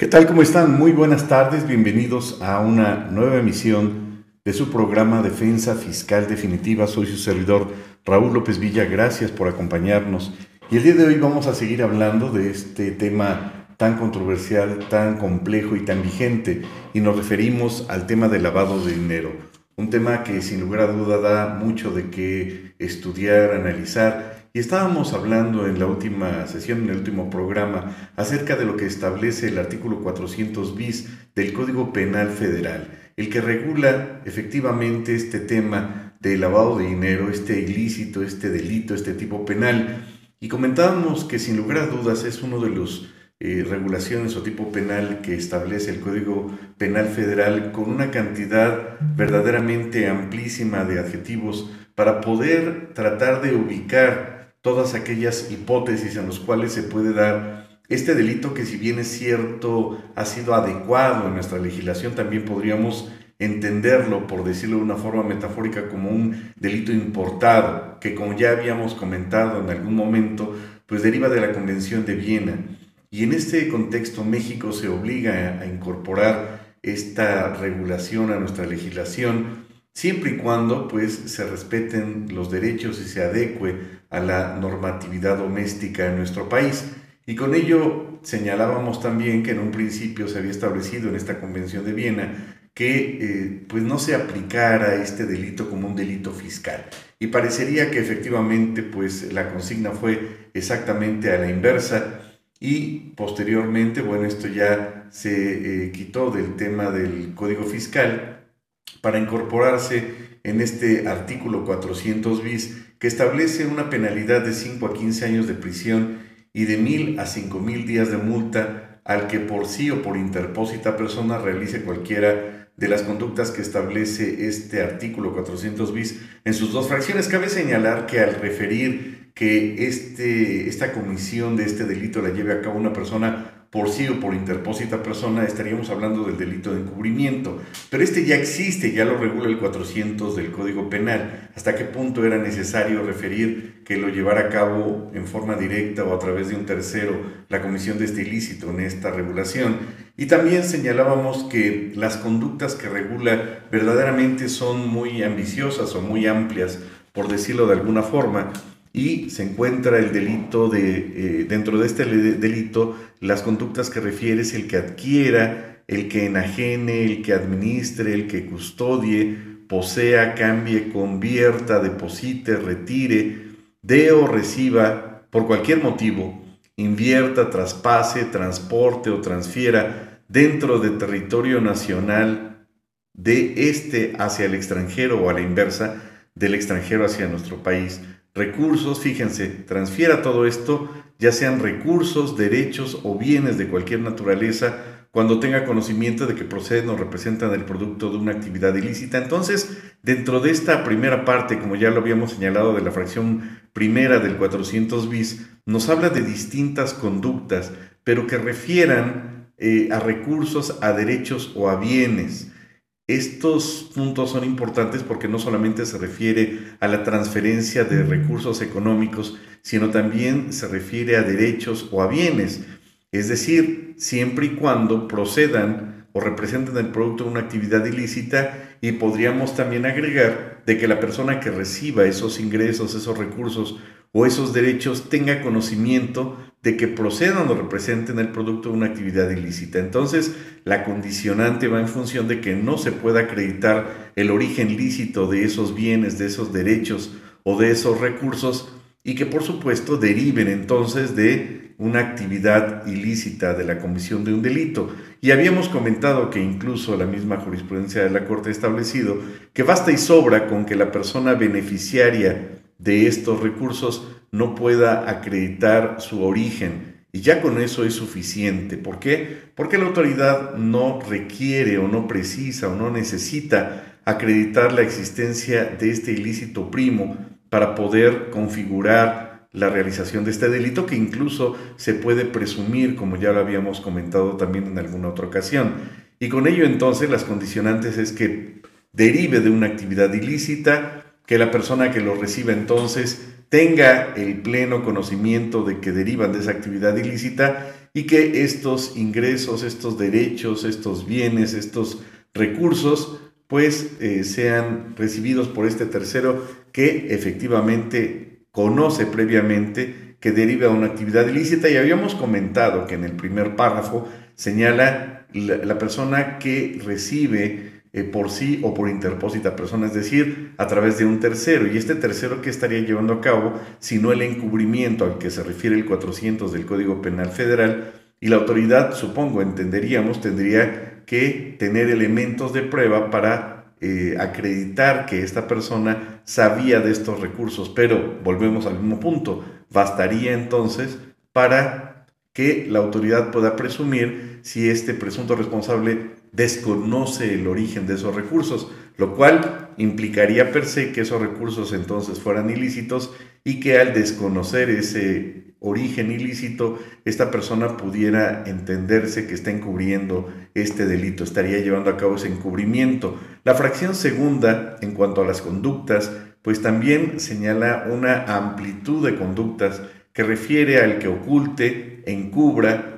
¿Qué tal? ¿Cómo están? Muy buenas tardes. Bienvenidos a una nueva emisión de su programa Defensa Fiscal Definitiva. Soy su servidor Raúl López Villa. Gracias por acompañarnos. Y el día de hoy vamos a seguir hablando de este tema tan controversial, tan complejo y tan vigente. Y nos referimos al tema del lavado de dinero. Un tema que sin lugar a duda da mucho de qué estudiar, analizar y estábamos hablando en la última sesión, en el último programa, acerca de lo que establece el artículo 400 bis del Código Penal Federal, el que regula efectivamente este tema de lavado de dinero, este ilícito, este delito, este tipo penal. Y comentábamos que sin lugar a dudas es uno de los eh, regulaciones o tipo penal que establece el Código Penal Federal con una cantidad verdaderamente amplísima de adjetivos para poder tratar de ubicar todas aquellas hipótesis en las cuales se puede dar este delito que si bien es cierto ha sido adecuado en nuestra legislación, también podríamos entenderlo, por decirlo de una forma metafórica, como un delito importado, que como ya habíamos comentado en algún momento, pues deriva de la Convención de Viena. Y en este contexto México se obliga a incorporar esta regulación a nuestra legislación, siempre y cuando pues se respeten los derechos y se adecue a la normatividad doméstica en nuestro país. Y con ello señalábamos también que en un principio se había establecido en esta Convención de Viena que eh, pues no se aplicara este delito como un delito fiscal. Y parecería que efectivamente pues la consigna fue exactamente a la inversa y posteriormente, bueno, esto ya se eh, quitó del tema del Código Fiscal para incorporarse en este artículo 400 bis que establece una penalidad de 5 a 15 años de prisión y de 1.000 a 5.000 días de multa al que por sí o por interpósita persona realice cualquiera de las conductas que establece este artículo 400 bis en sus dos fracciones. Cabe señalar que al referir que este, esta comisión de este delito la lleve a cabo una persona por sí o por interpósita persona, estaríamos hablando del delito de encubrimiento. Pero este ya existe, ya lo regula el 400 del Código Penal. ¿Hasta qué punto era necesario referir que lo llevara a cabo en forma directa o a través de un tercero la comisión de este ilícito en esta regulación? Y también señalábamos que las conductas que regula verdaderamente son muy ambiciosas o muy amplias, por decirlo de alguna forma y se encuentra el delito de, eh, dentro de este delito, las conductas que refiere es el que adquiera, el que enajene, el que administre, el que custodie, posea, cambie, convierta, deposite, retire, dé o reciba, por cualquier motivo, invierta, traspase, transporte o transfiera dentro del territorio nacional de este hacia el extranjero o a la inversa, del extranjero hacia nuestro país recursos, fíjense, transfiera todo esto, ya sean recursos, derechos o bienes de cualquier naturaleza, cuando tenga conocimiento de que proceden o representan el producto de una actividad ilícita. Entonces, dentro de esta primera parte, como ya lo habíamos señalado de la fracción primera del 400 bis, nos habla de distintas conductas, pero que refieran eh, a recursos, a derechos o a bienes. Estos puntos son importantes porque no solamente se refiere a la transferencia de recursos económicos, sino también se refiere a derechos o a bienes, es decir, siempre y cuando procedan o representen el producto de una actividad ilícita y podríamos también agregar de que la persona que reciba esos ingresos, esos recursos o esos derechos tenga conocimiento de que procedan o representen el producto de una actividad ilícita. Entonces, la condicionante va en función de que no se pueda acreditar el origen lícito de esos bienes, de esos derechos o de esos recursos y que por supuesto deriven entonces de una actividad ilícita de la comisión de un delito. Y habíamos comentado que incluso la misma jurisprudencia de la Corte ha establecido que basta y sobra con que la persona beneficiaria de estos recursos no pueda acreditar su origen. Y ya con eso es suficiente. ¿Por qué? Porque la autoridad no requiere o no precisa o no necesita acreditar la existencia de este ilícito primo para poder configurar la realización de este delito que incluso se puede presumir, como ya lo habíamos comentado también en alguna otra ocasión. Y con ello entonces las condicionantes es que derive de una actividad ilícita, que la persona que lo reciba entonces tenga el pleno conocimiento de que derivan de esa actividad ilícita y que estos ingresos, estos derechos, estos bienes, estos recursos, pues eh, sean recibidos por este tercero que efectivamente conoce previamente que deriva de una actividad ilícita. Y habíamos comentado que en el primer párrafo señala la, persona que recibe eh, por sí o por interpósita persona, es decir, a través de un tercero. Y este tercero que estaría llevando a cabo, si no el encubrimiento al que se refiere el 400 del Código Penal Federal, y la autoridad, supongo, entenderíamos, tendría que tener elementos de prueba para eh, acreditar que esta persona sabía de estos recursos. Pero volvemos al mismo punto, bastaría entonces para que la autoridad pueda presumir si este presunto responsable desconoce el origen de esos recursos, lo cual implicaría per se que esos recursos entonces fueran ilícitos y que al desconocer ese origen ilícito, esta persona pudiera entenderse que está encubriendo este delito, estaría llevando a cabo ese encubrimiento. La fracción segunda, en cuanto a las conductas, pues también señala una amplitud de conductas que refiere al que oculte, encubra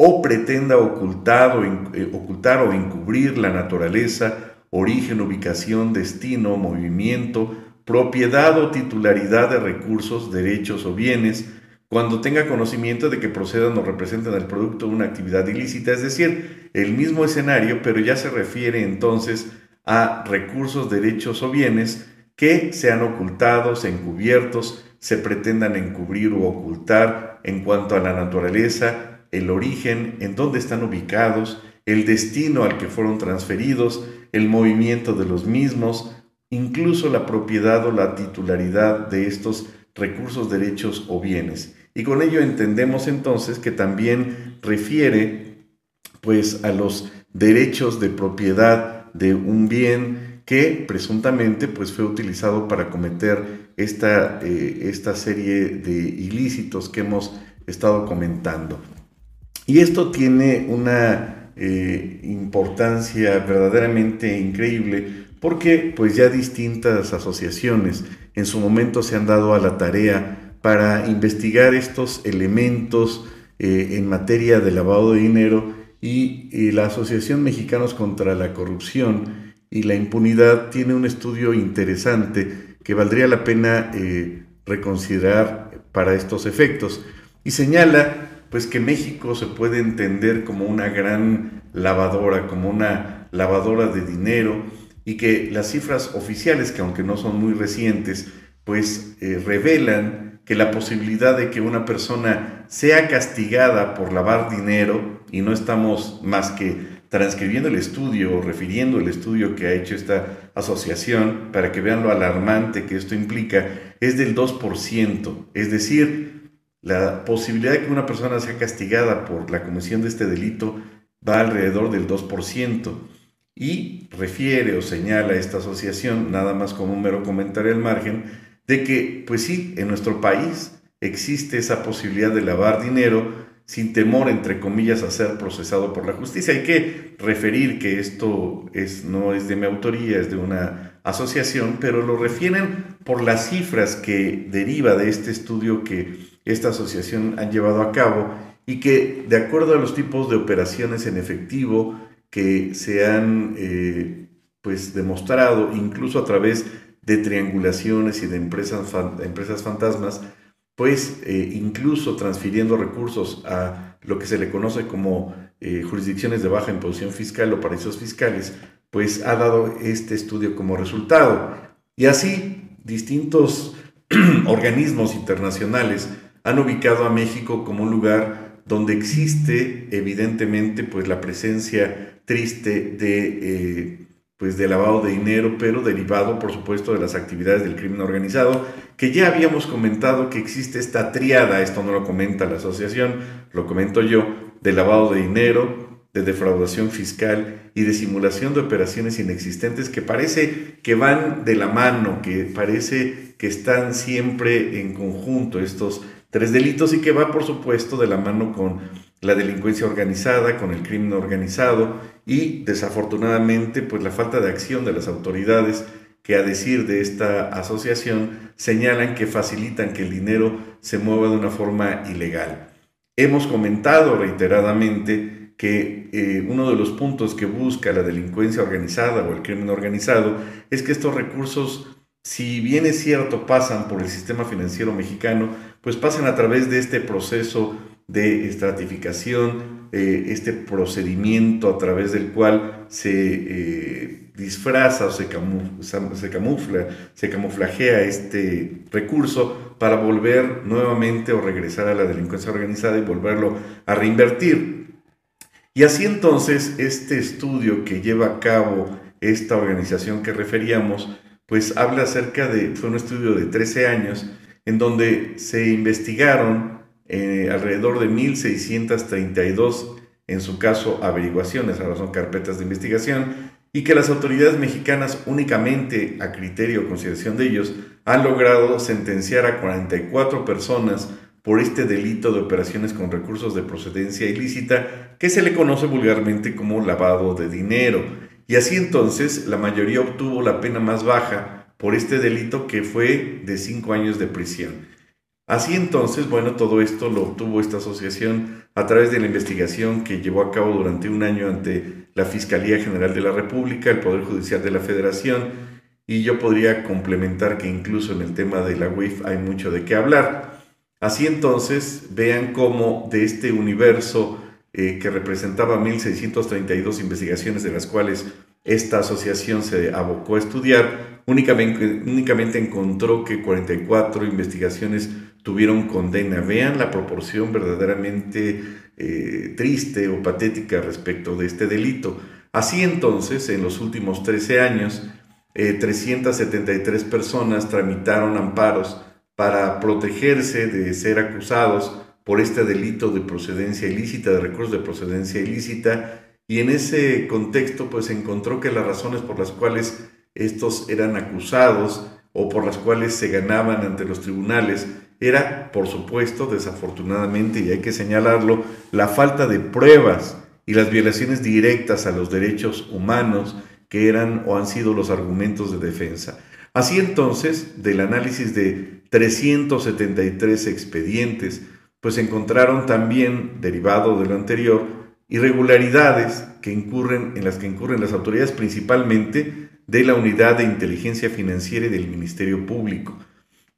o pretenda ocultar o, eh, ocultar o encubrir la naturaleza, origen, ubicación, destino, movimiento, propiedad o titularidad de recursos, derechos o bienes, cuando tenga conocimiento de que procedan o representan el producto de una actividad ilícita, es decir, el mismo escenario, pero ya se refiere entonces a recursos, derechos o bienes que sean ocultados, encubiertos, se pretendan encubrir o ocultar en cuanto a la naturaleza, el origen, en dónde están ubicados, el destino al que fueron transferidos, el movimiento de los mismos, incluso la propiedad o la titularidad de estos recursos, derechos o bienes. Y con ello entendemos entonces que también refiere pues a los derechos de propiedad de un bien que presuntamente pues, fue utilizado para cometer esta, eh, esta serie de ilícitos que hemos estado comentando. Y esto tiene una eh, importancia verdaderamente increíble porque pues ya distintas asociaciones en su momento se han dado a la tarea para investigar estos elementos eh, en materia de lavado de dinero y la Asociación Mexicanos contra la Corrupción y la impunidad tiene un estudio interesante que valdría la pena eh, reconsiderar para estos efectos. Y señala pues que México se puede entender como una gran lavadora, como una lavadora de dinero y que las cifras oficiales, que aunque no son muy recientes, pues eh, revelan que la posibilidad de que una persona sea castigada por lavar dinero, y no estamos más que transcribiendo el estudio o refiriendo el estudio que ha hecho esta asociación para que vean lo alarmante que esto implica, es del 2%. Es decir, la posibilidad de que una persona sea castigada por la comisión de este delito va alrededor del 2%. Y refiere o señala esta asociación, nada más como un mero comentario al margen, de que, pues sí, en nuestro país existe esa posibilidad de lavar dinero, sin temor, entre comillas, a ser procesado por la justicia. Hay que referir que esto es, no es de mi autoría, es de una asociación, pero lo refieren por las cifras que deriva de este estudio que esta asociación ha llevado a cabo y que de acuerdo a los tipos de operaciones en efectivo que se han eh, pues demostrado incluso a través de triangulaciones y de empresas, empresas fantasmas, pues eh, incluso transfiriendo recursos a lo que se le conoce como eh, jurisdicciones de baja imposición fiscal o paraísos fiscales, pues ha dado este estudio como resultado. Y así, distintos organismos internacionales han ubicado a México como un lugar donde existe evidentemente pues la presencia triste de eh, pues de lavado de dinero, pero derivado, por supuesto, de las actividades del crimen organizado, que ya habíamos comentado que existe esta triada, esto no lo comenta la asociación, lo comento yo, de lavado de dinero, de defraudación fiscal y de simulación de operaciones inexistentes que parece que van de la mano, que parece que están siempre en conjunto estos tres delitos y que va, por supuesto, de la mano con la delincuencia organizada, con el crimen organizado y desafortunadamente pues la falta de acción de las autoridades que a decir de esta asociación señalan que facilitan que el dinero se mueva de una forma ilegal. Hemos comentado reiteradamente que eh, uno de los puntos que busca la delincuencia organizada o el crimen organizado es que estos recursos, si bien es cierto, pasan por el sistema financiero mexicano, pues pasan a través de este proceso de estratificación, eh, este procedimiento a través del cual se eh, disfraza o se, se, camufla, se camuflajea este recurso para volver nuevamente o regresar a la delincuencia organizada y volverlo a reinvertir. Y así entonces este estudio que lleva a cabo esta organización que referíamos, pues habla acerca de, fue un estudio de 13 años, en donde se investigaron eh, alrededor de 1.632, en su caso, averiguaciones, ahora son carpetas de investigación, y que las autoridades mexicanas, únicamente a criterio o consideración de ellos, han logrado sentenciar a 44 personas por este delito de operaciones con recursos de procedencia ilícita que se le conoce vulgarmente como lavado de dinero. Y así entonces la mayoría obtuvo la pena más baja por este delito que fue de 5 años de prisión. Así entonces, bueno, todo esto lo obtuvo esta asociación a través de la investigación que llevó a cabo durante un año ante la Fiscalía General de la República, el Poder Judicial de la Federación, y yo podría complementar que incluso en el tema de la UIF hay mucho de qué hablar. Así entonces, vean cómo de este universo eh, que representaba 1.632 investigaciones de las cuales esta asociación se abocó a estudiar, únicamente, únicamente encontró que 44 investigaciones tuvieron condena. Vean la proporción verdaderamente eh, triste o patética respecto de este delito. Así entonces, en los últimos 13 años, 373 eh, personas tramitaron amparos para protegerse de ser acusados por este delito de procedencia ilícita, de recursos de procedencia ilícita, y en ese contexto pues encontró que las razones por las cuales estos eran acusados o por las cuales se ganaban ante los tribunales era, por supuesto, desafortunadamente, y hay que señalarlo, la falta de pruebas y las violaciones directas a los derechos humanos que eran o han sido los argumentos de defensa. Así entonces, del análisis de 373 expedientes, pues encontraron también, derivado de lo anterior, irregularidades que incurren, en las que incurren las autoridades principalmente de la Unidad de Inteligencia Financiera y del Ministerio Público,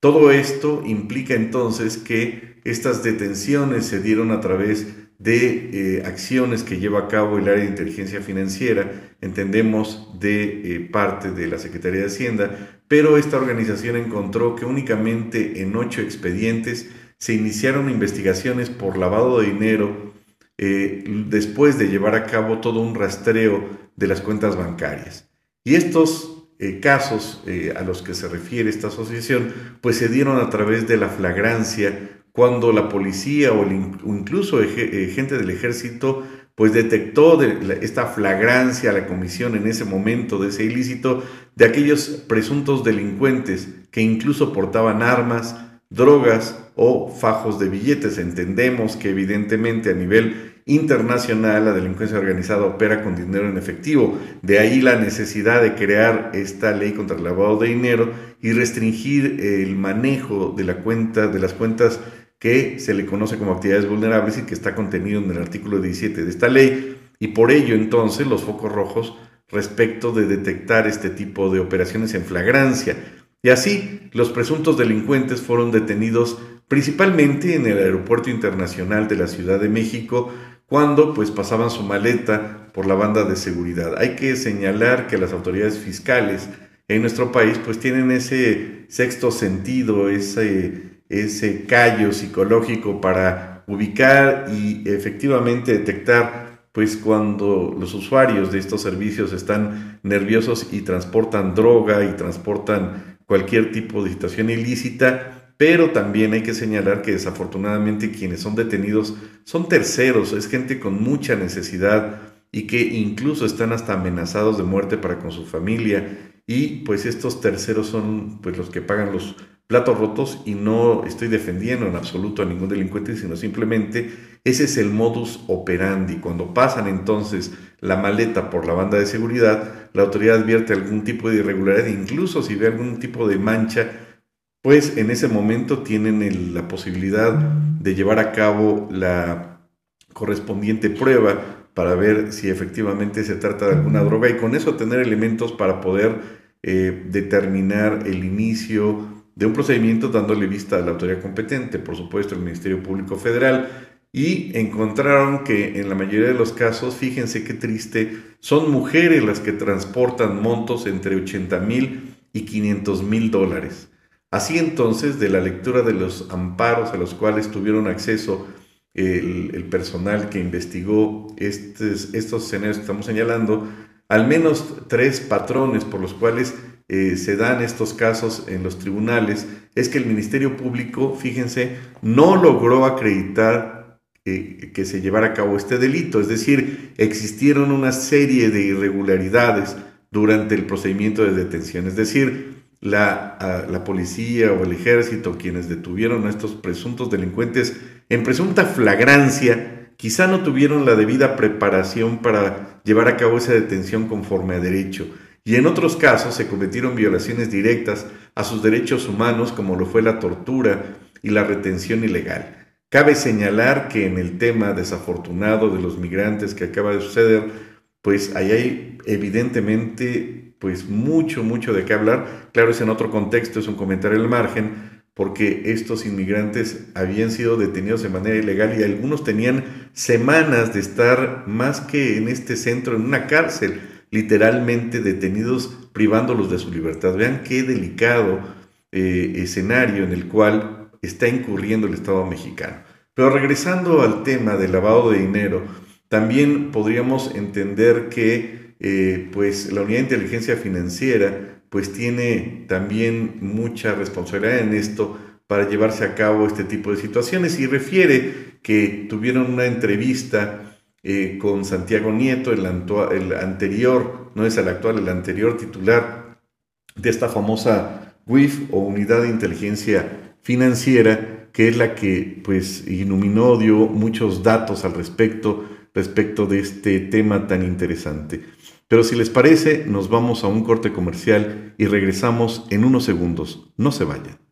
todo esto implica entonces que estas detenciones se dieron a través de eh, acciones que lleva a cabo el área de inteligencia financiera, entendemos de eh, parte de la Secretaría de Hacienda, pero esta organización encontró que únicamente en ocho expedientes se iniciaron investigaciones por lavado de dinero eh, después de llevar a cabo todo un rastreo de las cuentas bancarias. Y estos eh, casos eh, a los que se refiere esta asociación, pues se dieron a través de la flagrancia cuando la policía o, incluso eh, gente del ejército pues detectó de esta flagrancia, la comisión en ese momento de ese ilícito de aquellos presuntos delincuentes que incluso portaban armas, drogas o fajos de billetes. Entendemos que evidentemente a nivel internacional, la delincuencia organizada opera con dinero en efectivo. De ahí la necesidad de crear esta ley contra el lavado de dinero y restringir el manejo de la cuenta, de las cuentas que se le conoce como actividades vulnerables y que está contenido en el artículo 17 de esta ley. Y por ello entonces los focos rojos respecto de detectar este tipo de operaciones en flagrancia. Y así los presuntos delincuentes fueron detenidos principalmente en el Aeropuerto Internacional de la Ciudad de México, cuando pues pasaban su maleta por la banda de seguridad. Hay que señalar que las autoridades fiscales en nuestro país pues tienen ese sexto sentido, ese, ese callo psicológico para ubicar y efectivamente detectar pues cuando los usuarios de estos servicios están nerviosos y transportan droga y transportan cualquier tipo de situación ilícita, pero también hay que señalar que desafortunadamente quienes son detenidos son terceros, es gente con mucha necesidad y que incluso están hasta amenazados de muerte para con su familia y pues estos terceros son pues los que pagan los platos rotos y no estoy defendiendo en absoluto a ningún delincuente, sino simplemente ese es el modus operandi. Cuando pasan entonces la maleta por la banda de seguridad, la autoridad advierte algún tipo de irregularidad, incluso si ve algún tipo de mancha pues en ese momento tienen la posibilidad de llevar a cabo la correspondiente prueba para ver si efectivamente se trata de alguna droga y con eso tener elementos para poder eh, determinar el inicio de un procedimiento dándole vista a la autoridad competente, por supuesto el Ministerio Público Federal, y encontraron que en la mayoría de los casos, fíjense qué triste, son mujeres las que transportan montos entre 80 mil y 500 mil dólares. Así entonces, de la lectura de los amparos a los cuales tuvieron acceso el, personal que investigó estos, estos escenarios que estamos señalando, al menos tres patrones por los cuales eh, se dan estos casos en los tribunales, es que el Ministerio Público, fíjense, no logró acreditar que se llevara a cabo este delito, es decir, existieron una serie de irregularidades durante el procedimiento de detención, es decir, la, policía o el ejército, quienes detuvieron a estos presuntos delincuentes en presunta flagrancia, quizá no tuvieron la debida preparación para llevar a cabo esa detención conforme a derecho. Y en otros casos se cometieron violaciones directas a sus derechos humanos, como lo fue la tortura y la retención ilegal. Cabe señalar que en el tema desafortunado de los migrantes que acaba de suceder, pues ahí hay evidentemente pues mucho, mucho de qué hablar. Claro, es en otro contexto, es un comentario al margen, porque estos inmigrantes habían sido detenidos de manera ilegal y algunos tenían semanas de estar más que en este centro, en una cárcel, literalmente detenidos, privándolos de su libertad. Vean qué delicado eh, escenario en el cual está incurriendo el Estado mexicano. Pero regresando al tema del lavado de dinero, también podríamos entender que eh, pues la unidad de inteligencia financiera pues tiene también mucha responsabilidad en esto para llevarse a cabo este tipo de situaciones y refiere que tuvieron una entrevista eh, con Santiago Nieto, el, el, anterior, no es el actual, el anterior titular de esta famosa WIF o Unidad de Inteligencia Financiera, que es la que pues iluminó, dio muchos datos al respecto, respecto de este tema tan interesante. Pero si les parece, nos vamos a un corte comercial y regresamos en unos segundos. No se vayan.